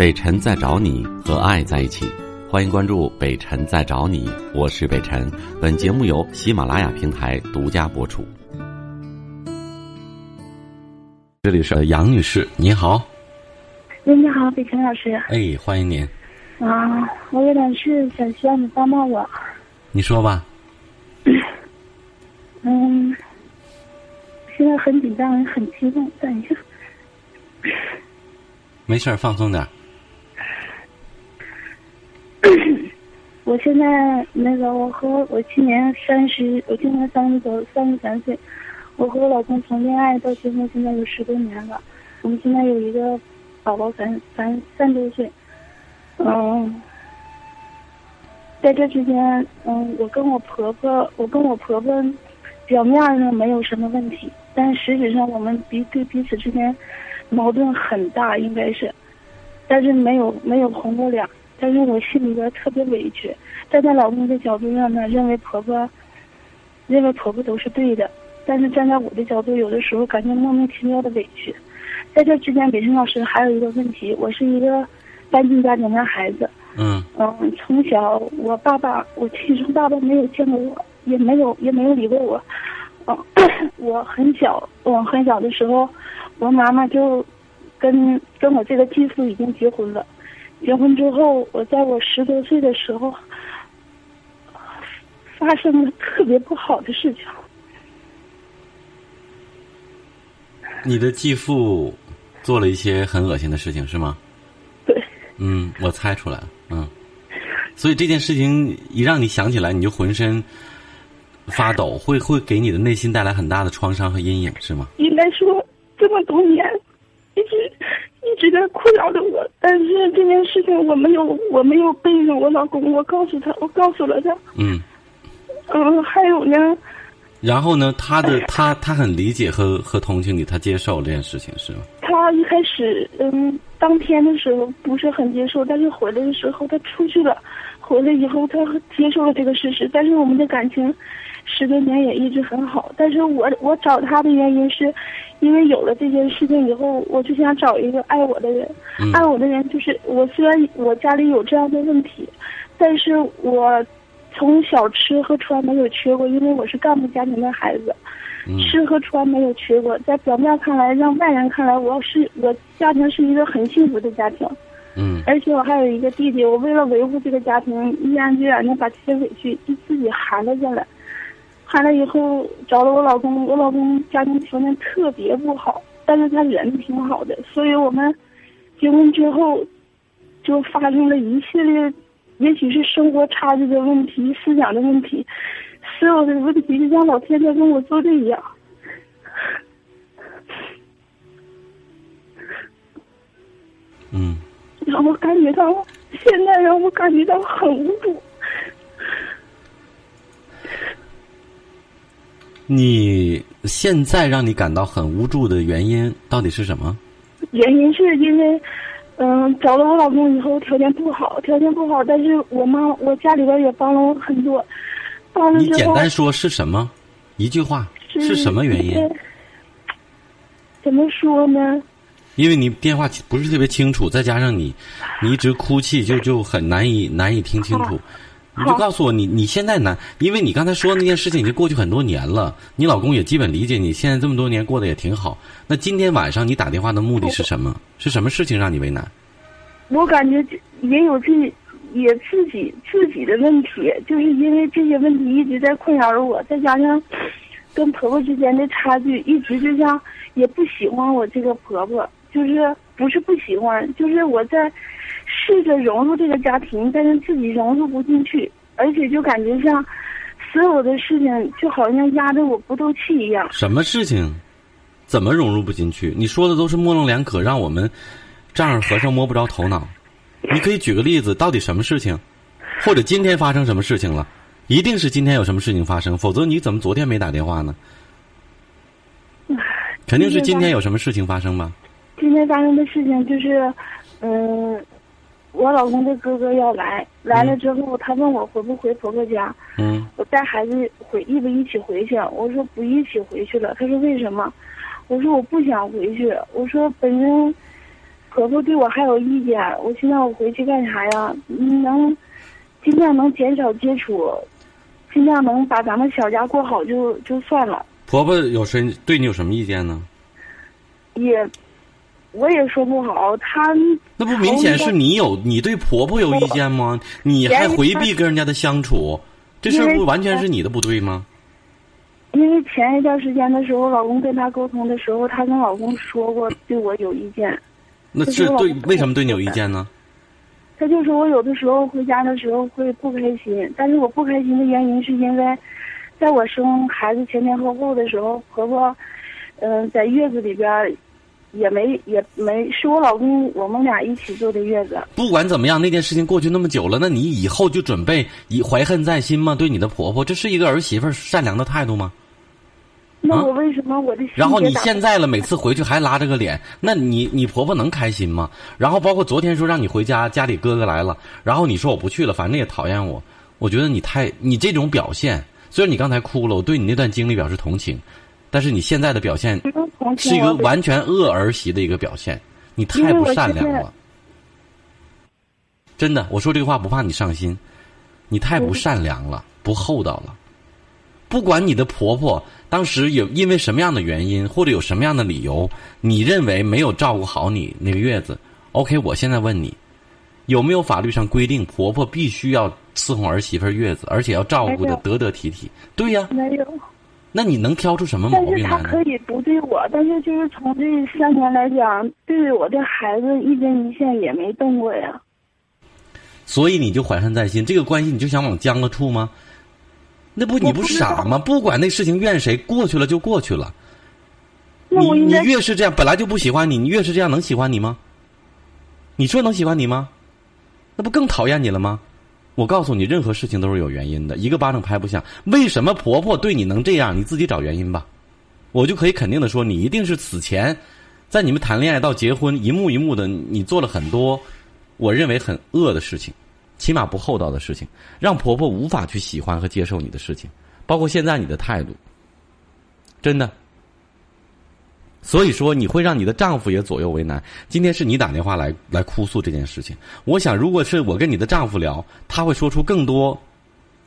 北辰在找你和爱在一起，欢迎关注北辰在找你，我是北辰。本节目由喜马拉雅平台独家播出。这里是杨女士，你好。喂，你好，北辰老师。哎，欢迎您。啊，我有点事想需要你帮帮我。你说吧。嗯，现在很紧张，很激动。等一下。没事儿，放松点。我现在那个，我和我今年三十，我今年三十多，三十三岁。我和我老公从恋爱到结婚，现在有十多年了。我们现在有一个宝宝，三三三周岁。嗯，在这之间，嗯，我跟我婆婆，我跟我婆婆，表面上没有什么问题，但实质上我们彼对彼此之间矛盾很大，应该是，但是没有没有红过脸，但是我心里边特别委屈。站在老公的角度上呢，认为婆婆，认为婆婆都是对的，但是站在我的角度，有的时候感觉莫名其妙的委屈。在这之间，北辰老师还有一个问题，我是一个。单亲家庭的孩子，嗯嗯，从小我爸爸，我亲生爸爸没有见过我，也没有也没有理过我，嗯，我很小，我很小的时候，我妈妈就跟跟我这个继父已经结婚了，结婚之后，我在我十多岁的时候，发生了特别不好的事情。你的继父做了一些很恶心的事情，是吗？对嗯，我猜出来了，嗯，所以这件事情一让你想起来，你就浑身发抖，会会给你的内心带来很大的创伤和阴影，是吗？应该说这么多年一直一直在困扰着我，但是这件事情我没有我没有背着我老公，我告诉他，我告诉了他，嗯，嗯，还有呢。然后呢？他的他他很理解和和同情你，他接受这件事情是吗？他一开始嗯，当天的时候不是很接受，但是回来的时候他出去了，回来以后他接受了这个事实。但是我们的感情十多年也一直很好。但是我我找他的原因是，因为有了这件事情以后，我就想找一个爱我的人。爱我的人就是我。虽然我家里有这样的问题，但是我。从小吃和穿没有缺过，因为我是干部家庭的孩子，吃和穿没有缺过。在表面看来，让外人看来，我是我家庭是一个很幸福的家庭。嗯。而且我还有一个弟弟，我为了维护这个家庭，毅然决然的把这些委屈就自己含了下来。含了以后找了我老公，我老公家庭条件特别不好，但是他人挺好的，所以我们结婚之后就发生了一系列。也许是生活差距的问题，思想的问题，所有的问题就像老天在跟我作对一样。嗯。让我感觉到，现在让我感觉到很无助。你现在让你感到很无助的原因到底是什么？原因是因为。嗯，找了我老公以后，条件不好，条件不好，但是我妈，我家里边也帮了我很多，帮了你简单说是什么？一句话是什么原因？怎么说呢？因为你电话不是特别清楚，再加上你，你一直哭泣，就就很难以难以听清楚。你就告诉我，你你现在难，因为你刚才说那件事情已经过去很多年了，你老公也基本理解你，现在这么多年过得也挺好。那今天晚上你打电话的目的是什么？是什么事情让你为难？我感觉也有自己也自己自己的问题，就是因为这些问题一直在困扰着我，再加上跟婆婆之间的差距，一直就像也不喜欢我这个婆婆，就是不是不喜欢，就是我在。试着融入这个家庭，但是自己融入不进去，而且就感觉像所有的事情就好像压着我不透气一样。什么事情？怎么融入不进去？你说的都是模棱两可，让我们丈二和尚摸不着头脑。你可以举个例子，到底什么事情？或者今天发生什么事情了？一定是今天有什么事情发生，否则你怎么昨天没打电话呢？肯定是今天有什么事情发生吧？今天发生的事情就是，嗯。我老公的哥哥要来，来了之后，他问我回不回婆婆家。嗯。我带孩子回，一不一起回去？我说不一起回去了。他说为什么？我说我不想回去。我说本身，婆婆对我还有意见，我现在我回去干啥呀？能尽量能减少接触，尽量能把咱们小家过好就就算了。婆婆有谁对你有什么意见呢？也，我也说不好，她那不明显是你有你对婆婆有意见吗？你还回避跟人家的相处，这事儿不完全是你的不对吗？因为前一段时间的时候，老公跟她沟通的时候，她跟老公说过对我有意见。那是对为什么对你有意见呢？他就说我有的时候回家的时候会不开心，但是我不开心的原因是因为，在我生孩子前前后后的时候，婆婆，嗯，在月子里边，也没也没是我老公我们俩一起坐的月子。不管怎么样，那件事情过去那么久了，那你以后就准备以怀恨在心吗？对你的婆婆，这是一个儿媳妇善良的态度吗？那我为什么我的？然后你现在了，每次回去还拉着个脸，那你你婆婆能开心吗？然后包括昨天说让你回家，家里哥哥来了，然后你说我不去了，反正也讨厌我。我觉得你太你这种表现，虽然你刚才哭了，我对你那段经历表示同情，但是你现在的表现是一个完全恶儿媳的一个表现，你太不善良了。真的，我说这个话不怕你伤心，你太不善良了，不厚道了。不管你的婆婆当时有因为什么样的原因，或者有什么样的理由，你认为没有照顾好你那个月子，OK？我现在问你，有没有法律上规定婆婆必须要伺候儿媳妇月子，而且要照顾的得得体体？对呀，没有。那你能挑出什么毛病来？但是他可以不对我，但是就是从这三年来讲，对我的孩子一针一线也没动过呀。所以你就怀恨在心，这个关系你就想往僵了处吗？那不你不傻吗？不管那事情怨谁，过去了就过去了。你你越是这样，本来就不喜欢你，你越是这样，能喜欢你吗？你说能喜欢你吗？那不更讨厌你了吗？我告诉你，任何事情都是有原因的，一个巴掌拍不响。为什么婆婆对你能这样？你自己找原因吧。我就可以肯定的说，你一定是此前，在你们谈恋爱到结婚一幕一幕的，你做了很多我认为很恶的事情。起码不厚道的事情，让婆婆无法去喜欢和接受你的事情，包括现在你的态度，真的。所以说，你会让你的丈夫也左右为难。今天是你打电话来来哭诉这件事情，我想，如果是我跟你的丈夫聊，他会说出更多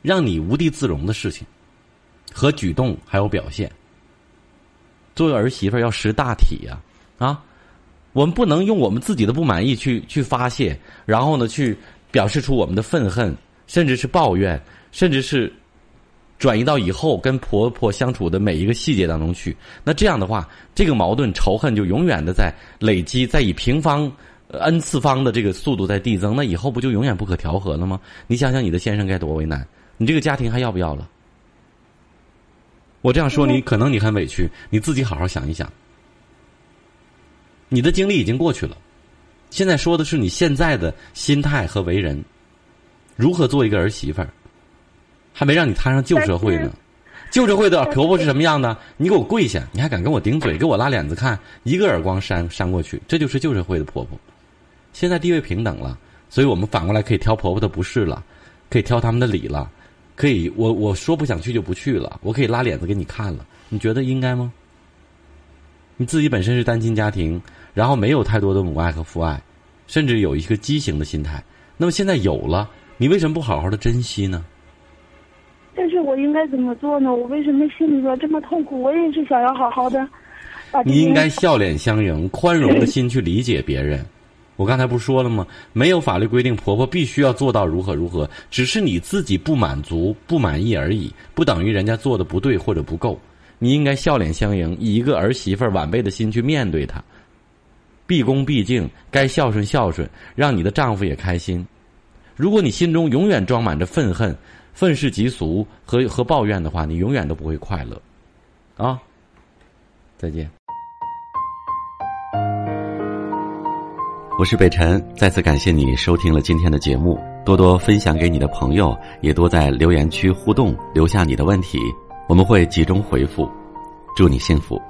让你无地自容的事情和举动，还有表现。作为儿媳妇要识大体呀，啊，我们不能用我们自己的不满意去去发泄，然后呢去。表示出我们的愤恨，甚至是抱怨，甚至是转移到以后跟婆婆相处的每一个细节当中去。那这样的话，这个矛盾仇恨就永远的在累积，在以平方 n 次方的这个速度在递增。那以后不就永远不可调和了吗？你想想，你的先生该多为难，你这个家庭还要不要了？我这样说，你可能你很委屈，你自己好好想一想。你的经历已经过去了。现在说的是你现在的心态和为人，如何做一个儿媳妇儿，还没让你摊上旧社会呢。旧社会的婆婆是什么样的？你给我跪下，你还敢跟我顶嘴，给我拉脸子看，一个耳光扇扇过去，这就是旧社会的婆婆。现在地位平等了，所以我们反过来可以挑婆婆的不是了，可以挑他们的理了，可以我我说不想去就不去了，我可以拉脸子给你看了。你觉得应该吗？你自己本身是单亲家庭。然后没有太多的母爱和父爱，甚至有一个畸形的心态。那么现在有了，你为什么不好好的珍惜呢？我应该怎么做呢？我为什么心里边这么痛苦？我也是想要好好的。你应该笑脸相迎，宽容的心去理解别人。我刚才不是说了吗？没有法律规定婆婆必须要做到如何如何，只是你自己不满足、不满意而已，不等于人家做的不对或者不够。你应该笑脸相迎，以一个儿媳妇晚辈的心去面对她。毕恭毕敬，该孝顺孝顺，让你的丈夫也开心。如果你心中永远装满着愤恨、愤世嫉俗和和抱怨的话，你永远都不会快乐。啊，再见。我是北辰，再次感谢你收听了今天的节目，多多分享给你的朋友，也多在留言区互动，留下你的问题，我们会集中回复。祝你幸福。